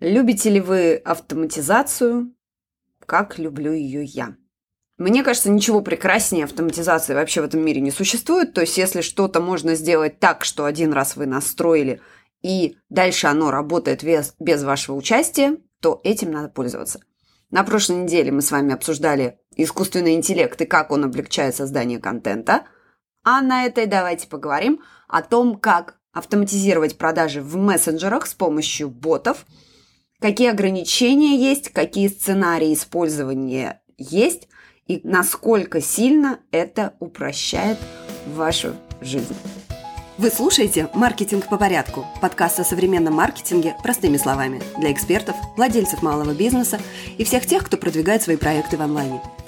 Любите ли вы автоматизацию? Как люблю ее я. Мне кажется, ничего прекраснее автоматизации вообще в этом мире не существует. То есть, если что-то можно сделать так, что один раз вы настроили, и дальше оно работает без, без вашего участия, то этим надо пользоваться. На прошлой неделе мы с вами обсуждали искусственный интеллект и как он облегчает создание контента. А на этой давайте поговорим о том, как автоматизировать продажи в мессенджерах с помощью ботов – какие ограничения есть, какие сценарии использования есть и насколько сильно это упрощает вашу жизнь. Вы слушаете «Маркетинг по порядку» – подкаст о современном маркетинге простыми словами для экспертов, владельцев малого бизнеса и всех тех, кто продвигает свои проекты в онлайне –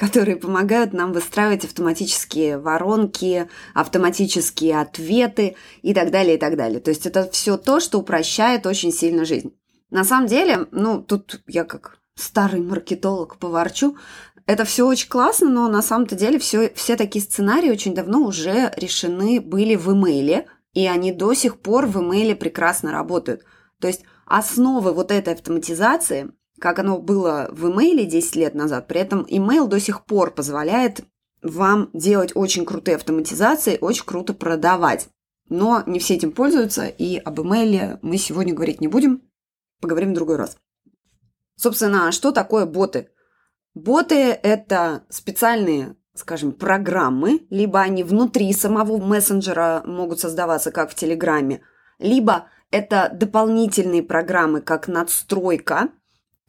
которые помогают нам выстраивать автоматические воронки, автоматические ответы и так далее, и так далее. То есть это все то, что упрощает очень сильно жизнь. На самом деле, ну, тут я как старый маркетолог поворчу, это все очень классно, но на самом-то деле все, все такие сценарии очень давно уже решены были в имейле, и они до сих пор в имейле прекрасно работают. То есть основы вот этой автоматизации как оно было в имейле 10 лет назад. При этом имейл до сих пор позволяет вам делать очень крутые автоматизации, очень круто продавать. Но не все этим пользуются, и об имейле мы сегодня говорить не будем, поговорим в другой раз. Собственно, а что такое боты? Боты – это специальные, скажем, программы, либо они внутри самого мессенджера могут создаваться, как в Телеграме, либо это дополнительные программы, как надстройка –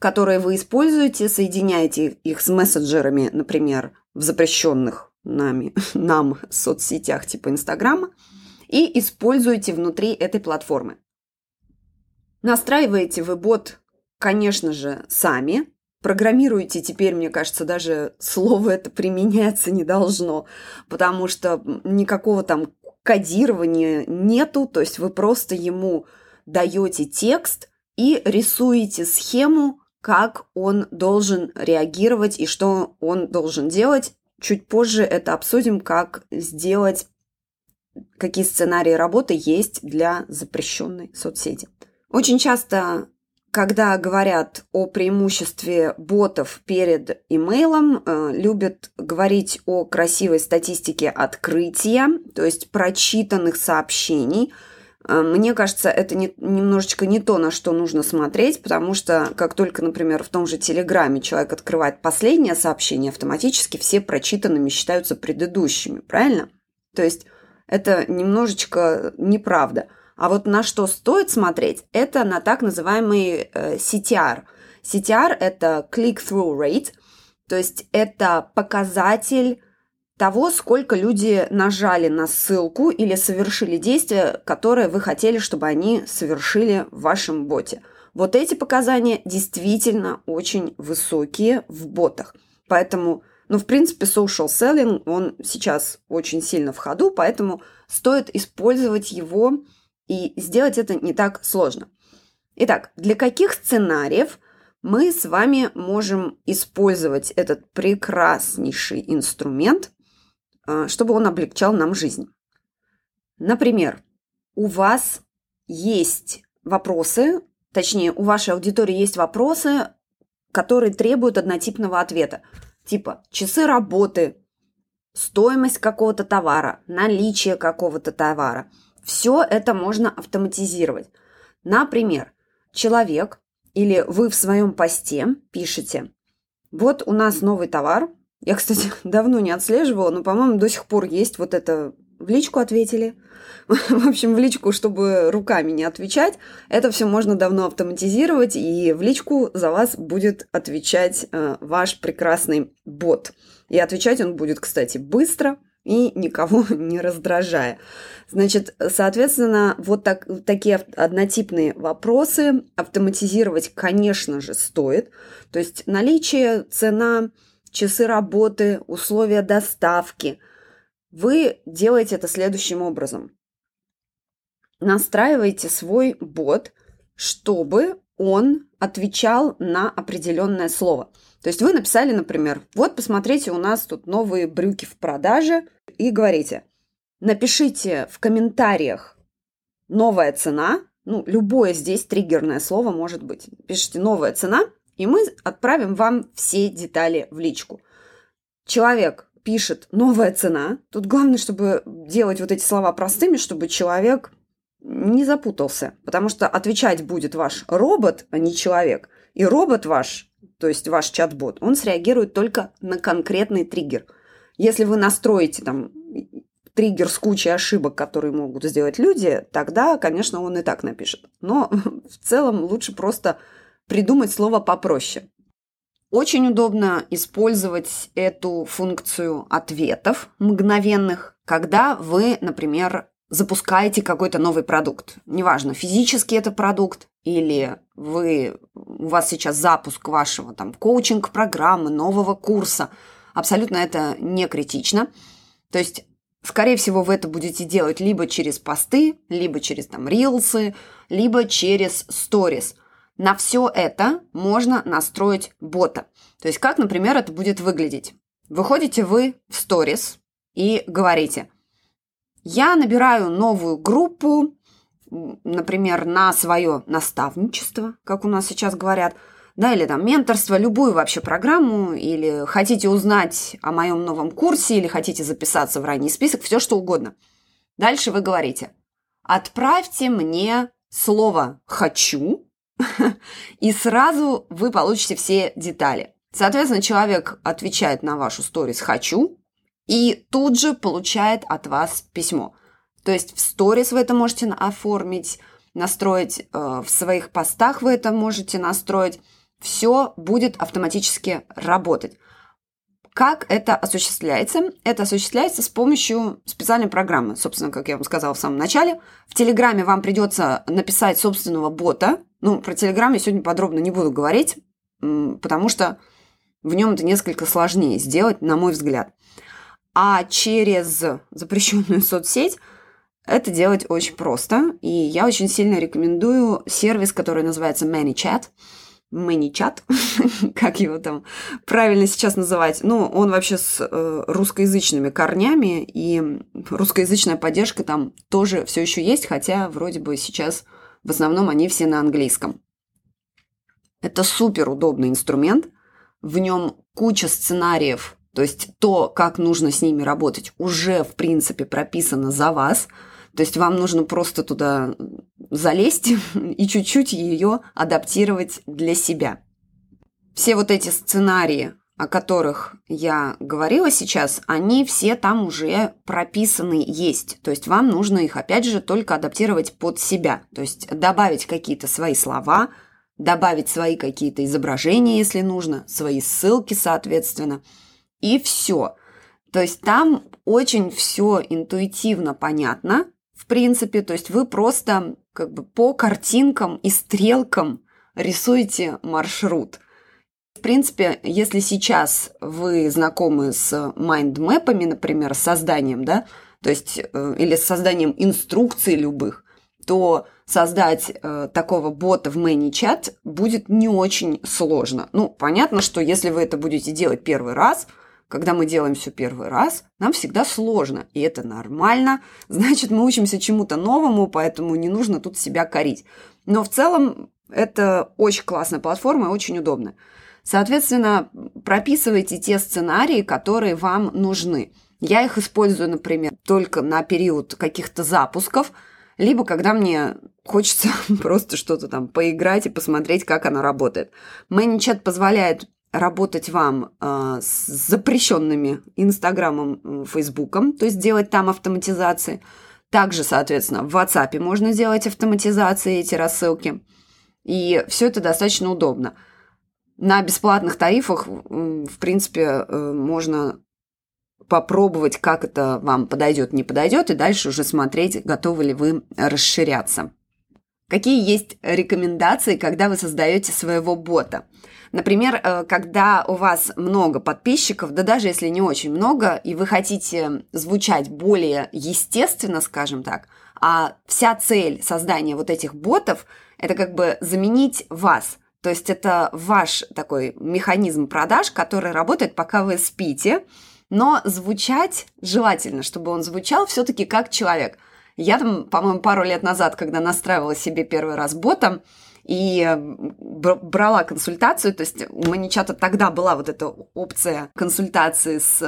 которые вы используете, соединяете их с мессенджерами, например, в запрещенных нами, нам соцсетях типа Инстаграма, и используете внутри этой платформы. Настраиваете вы бот, конечно же, сами. Программируете теперь, мне кажется, даже слово это применяться не должно, потому что никакого там кодирования нету, то есть вы просто ему даете текст и рисуете схему, как он должен реагировать и что он должен делать. Чуть позже это обсудим, как сделать, какие сценарии работы есть для запрещенной соцсети. Очень часто, когда говорят о преимуществе ботов перед имейлом, э, любят говорить о красивой статистике открытия, то есть прочитанных сообщений – мне кажется, это не, немножечко не то, на что нужно смотреть, потому что как только, например, в том же Телеграме человек открывает последнее сообщение, автоматически все прочитанными считаются предыдущими, правильно? То есть это немножечко неправда. А вот на что стоит смотреть, это на так называемый э, CTR. CTR – это click-through rate, то есть это показатель того, сколько люди нажали на ссылку или совершили действие, которое вы хотели, чтобы они совершили в вашем боте. Вот эти показания действительно очень высокие в ботах. Поэтому, ну, в принципе, social selling, он сейчас очень сильно в ходу, поэтому стоит использовать его и сделать это не так сложно. Итак, для каких сценариев мы с вами можем использовать этот прекраснейший инструмент – чтобы он облегчал нам жизнь. Например, у вас есть вопросы, точнее, у вашей аудитории есть вопросы, которые требуют однотипного ответа. Типа часы работы, стоимость какого-то товара, наличие какого-то товара. Все это можно автоматизировать. Например, человек или вы в своем посте пишете, вот у нас новый товар, я, кстати, давно не отслеживала, но, по-моему, до сих пор есть вот это в личку ответили. В общем, в личку, чтобы руками не отвечать, это все можно давно автоматизировать, и в личку за вас будет отвечать э, ваш прекрасный бот. И отвечать он будет, кстати, быстро, и никого не раздражая. Значит, соответственно, вот так, такие однотипные вопросы автоматизировать, конечно же, стоит. То есть наличие, цена, часы работы, условия доставки. Вы делаете это следующим образом. Настраиваете свой бот, чтобы он отвечал на определенное слово. То есть вы написали, например, вот посмотрите, у нас тут новые брюки в продаже, и говорите, напишите в комментариях новая цена, ну, любое здесь триггерное слово может быть. Пишите новая цена, и мы отправим вам все детали в личку. Человек пишет новая цена. Тут главное, чтобы делать вот эти слова простыми, чтобы человек не запутался, потому что отвечать будет ваш робот, а не человек. И робот ваш, то есть ваш чат-бот, он среагирует только на конкретный триггер. Если вы настроите там триггер с кучей ошибок, которые могут сделать люди, тогда, конечно, он и так напишет. Но в целом лучше просто придумать слово попроще. Очень удобно использовать эту функцию ответов мгновенных, когда вы, например, запускаете какой-то новый продукт. Неважно, физически это продукт или вы, у вас сейчас запуск вашего там коучинг-программы, нового курса. Абсолютно это не критично. То есть, скорее всего, вы это будете делать либо через посты, либо через там рилсы, либо через сторис. На все это можно настроить бота. То есть, как, например, это будет выглядеть. Выходите вы в сторис и говорите – я набираю новую группу, например, на свое наставничество, как у нас сейчас говорят, да, или там менторство, любую вообще программу, или хотите узнать о моем новом курсе, или хотите записаться в ранний список, все что угодно. Дальше вы говорите, отправьте мне слово «хочу», и сразу вы получите все детали. Соответственно, человек отвечает на вашу сторис «хочу», и тут же получает от вас письмо. То есть в сторис вы это можете оформить, настроить, э, в своих постах вы это можете настроить. Все будет автоматически работать. Как это осуществляется? Это осуществляется с помощью специальной программы. Собственно, как я вам сказала в самом начале, в Телеграме вам придется написать собственного бота. Ну, про Телеграм я сегодня подробно не буду говорить, потому что в нем это несколько сложнее сделать, на мой взгляд. А через запрещенную соцсеть это делать очень просто. И я очень сильно рекомендую сервис, который называется ManyChat. ManyChat, как его там правильно сейчас называть. Ну, он вообще с э, русскоязычными корнями, и русскоязычная поддержка там тоже все еще есть, хотя вроде бы сейчас в основном они все на английском. Это супер удобный инструмент. В нем куча сценариев то есть то, как нужно с ними работать, уже, в принципе, прописано за вас. То есть вам нужно просто туда залезть и чуть-чуть ее адаптировать для себя. Все вот эти сценарии, о которых я говорила сейчас, они все там уже прописаны есть. То есть вам нужно их, опять же, только адаптировать под себя. То есть добавить какие-то свои слова, добавить свои какие-то изображения, если нужно, свои ссылки, соответственно – и все. То есть там очень все интуитивно понятно, в принципе, то есть вы просто как бы по картинкам и стрелкам рисуете маршрут. В принципе, если сейчас вы знакомы с майндмэпами, например, с созданием, да, то есть э, или с созданием инструкций любых, то создать э, такого бота в ManyChat будет не очень сложно. Ну, понятно, что если вы это будете делать первый раз – когда мы делаем все первый раз, нам всегда сложно, и это нормально. Значит, мы учимся чему-то новому, поэтому не нужно тут себя корить. Но в целом это очень классная платформа и очень удобно. Соответственно, прописывайте те сценарии, которые вам нужны. Я их использую, например, только на период каких-то запусков, либо когда мне хочется просто что-то там поиграть и посмотреть, как она работает. ManyChat позволяет работать вам э, с запрещенными Инстаграмом, Фейсбуком, то есть делать там автоматизации. Также, соответственно, в WhatsApp можно делать автоматизации, эти рассылки. И все это достаточно удобно. На бесплатных тарифах, в принципе, э, можно попробовать, как это вам подойдет, не подойдет, и дальше уже смотреть, готовы ли вы расширяться. Какие есть рекомендации, когда вы создаете своего бота? Например, э, когда у вас много подписчиков, да даже если не очень много, и вы хотите звучать более естественно, скажем так, а вся цель создания вот этих ботов – это как бы заменить вас. То есть это ваш такой механизм продаж, который работает, пока вы спите, но звучать желательно, чтобы он звучал все-таки как человек – я там, по-моему, пару лет назад, когда настраивала себе первый раз бота, и брала консультацию, то есть у Маничата тогда была вот эта опция консультации с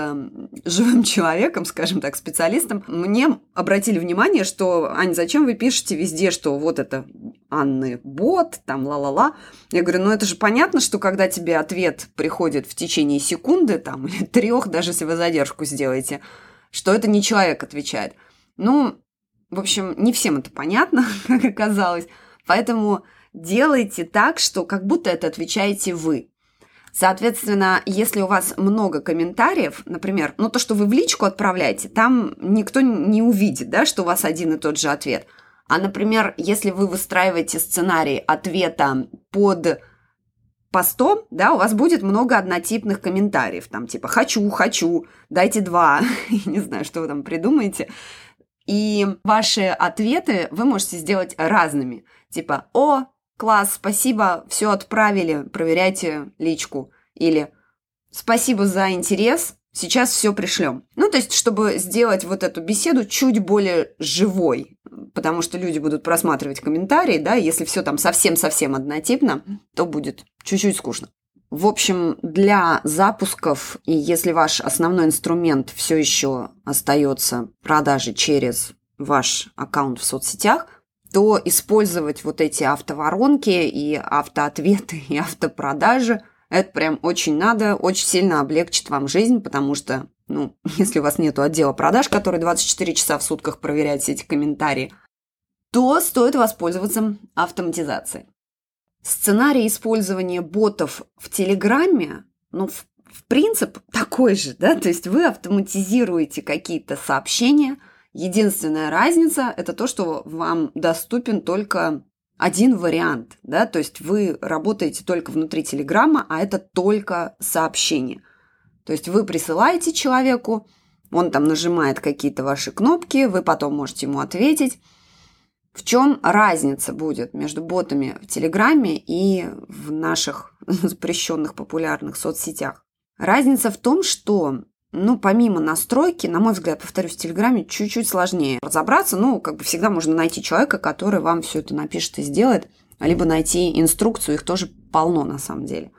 живым человеком, скажем так, специалистом, мне обратили внимание, что, Ань, зачем вы пишете везде, что вот это Анны бот, там ла-ла-ла. Я говорю, ну это же понятно, что когда тебе ответ приходит в течение секунды, там, или трех, даже если вы задержку сделаете, что это не человек отвечает. Ну, в общем, не всем это понятно, как оказалось. Поэтому делайте так, что как будто это отвечаете вы. Соответственно, если у вас много комментариев, например, ну то, что вы в личку отправляете, там никто не увидит, да, что у вас один и тот же ответ. А, например, если вы выстраиваете сценарий ответа под постом, да, у вас будет много однотипных комментариев, там типа «хочу, хочу», «дайте два», не знаю, что вы там придумаете. И ваши ответы вы можете сделать разными. Типа «О, класс, спасибо, все отправили, проверяйте личку». Или «Спасибо за интерес, сейчас все пришлем». Ну, то есть, чтобы сделать вот эту беседу чуть более живой, потому что люди будут просматривать комментарии, да, если все там совсем-совсем однотипно, то будет чуть-чуть скучно. В общем, для запусков, и если ваш основной инструмент все еще остается продажи через ваш аккаунт в соцсетях, то использовать вот эти автоворонки и автоответы и автопродажи это прям очень надо, очень сильно облегчит вам жизнь, потому что, ну, если у вас нет отдела продаж, который 24 часа в сутках проверяет все эти комментарии, то стоит воспользоваться автоматизацией. Сценарий использования ботов в Телеграме, ну, в, в принцип такой же, да, то есть вы автоматизируете какие-то сообщения. Единственная разница – это то, что вам доступен только один вариант, да, то есть вы работаете только внутри Телеграма, а это только сообщение. То есть вы присылаете человеку, он там нажимает какие-то ваши кнопки, вы потом можете ему ответить. В чем разница будет между ботами в Телеграме и в наших запрещенных популярных соцсетях? Разница в том, что ну, помимо настройки, на мой взгляд, повторюсь, в Телеграме чуть-чуть сложнее разобраться. Ну, как бы всегда можно найти человека, который вам все это напишет и сделает, либо найти инструкцию, их тоже полно на самом деле.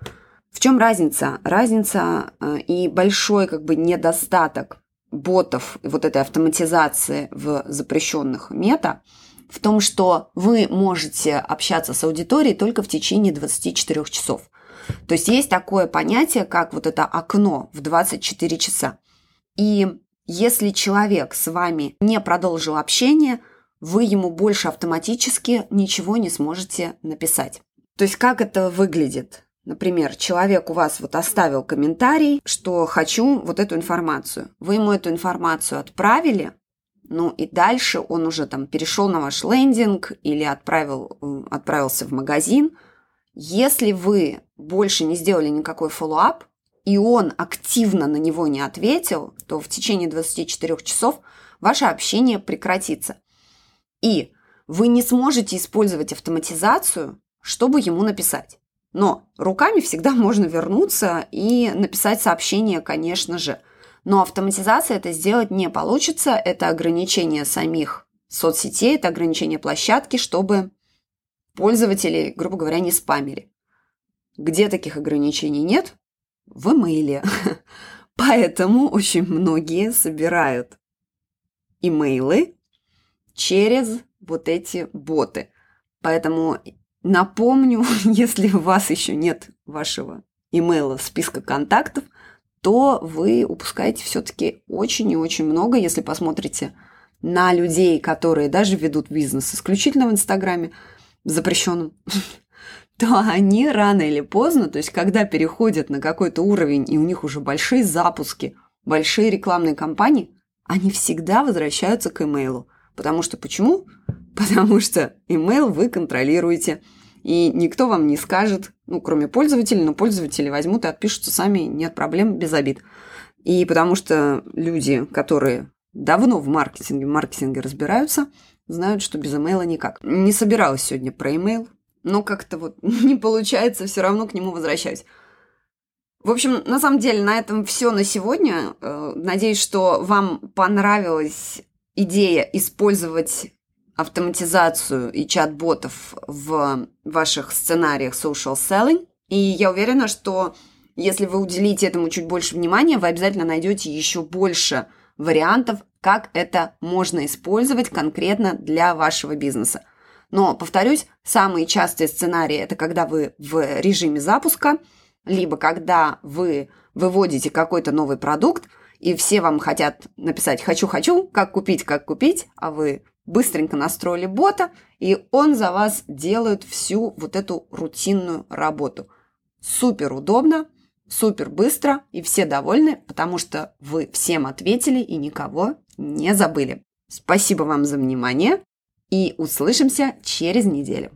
В чем разница? Разница э, и большой как бы недостаток ботов, вот этой автоматизации в запрещенных мета – в том, что вы можете общаться с аудиторией только в течение 24 часов. То есть есть такое понятие, как вот это окно в 24 часа. И если человек с вами не продолжил общение, вы ему больше автоматически ничего не сможете написать. То есть как это выглядит? Например, человек у вас вот оставил комментарий, что хочу вот эту информацию. Вы ему эту информацию отправили, ну и дальше он уже там перешел на ваш лендинг или отправил, отправился в магазин. Если вы больше не сделали никакой follow-up, и он активно на него не ответил, то в течение 24 часов ваше общение прекратится. И вы не сможете использовать автоматизацию, чтобы ему написать. Но руками всегда можно вернуться и написать сообщение, конечно же – но автоматизация это сделать не получится. Это ограничение самих соцсетей, это ограничение площадки, чтобы пользователи, грубо говоря, не спамили. Где таких ограничений нет? В имейле. Поэтому очень многие собирают имейлы через вот эти боты. Поэтому напомню, если у вас еще нет вашего имейла списка контактов, то вы упускаете все-таки очень и очень много, если посмотрите на людей, которые даже ведут бизнес исключительно в Инстаграме, запрещенном, то они рано или поздно, то есть когда переходят на какой-то уровень, и у них уже большие запуски, большие рекламные кампании, они всегда возвращаются к имейлу. Потому что почему? Потому что имейл вы контролируете. И никто вам не скажет, ну, кроме пользователей, но пользователи возьмут и отпишутся сами, нет проблем, без обид. И потому что люди, которые давно в маркетинге, в маркетинге разбираются, знают, что без имейла никак. Не собиралась сегодня про имейл, но как-то вот не получается, все равно к нему возвращаюсь. В общем, на самом деле, на этом все на сегодня. Э, надеюсь, что вам понравилась идея использовать автоматизацию и чат-ботов в ваших сценариях social selling. И я уверена, что если вы уделите этому чуть больше внимания, вы обязательно найдете еще больше вариантов, как это можно использовать конкретно для вашего бизнеса. Но, повторюсь, самые частые сценарии – это когда вы в режиме запуска, либо когда вы выводите какой-то новый продукт, и все вам хотят написать «хочу-хочу», «как купить», «как купить», а вы быстренько настроили бота, и он за вас делает всю вот эту рутинную работу. Супер удобно, супер быстро, и все довольны, потому что вы всем ответили и никого не забыли. Спасибо вам за внимание и услышимся через неделю.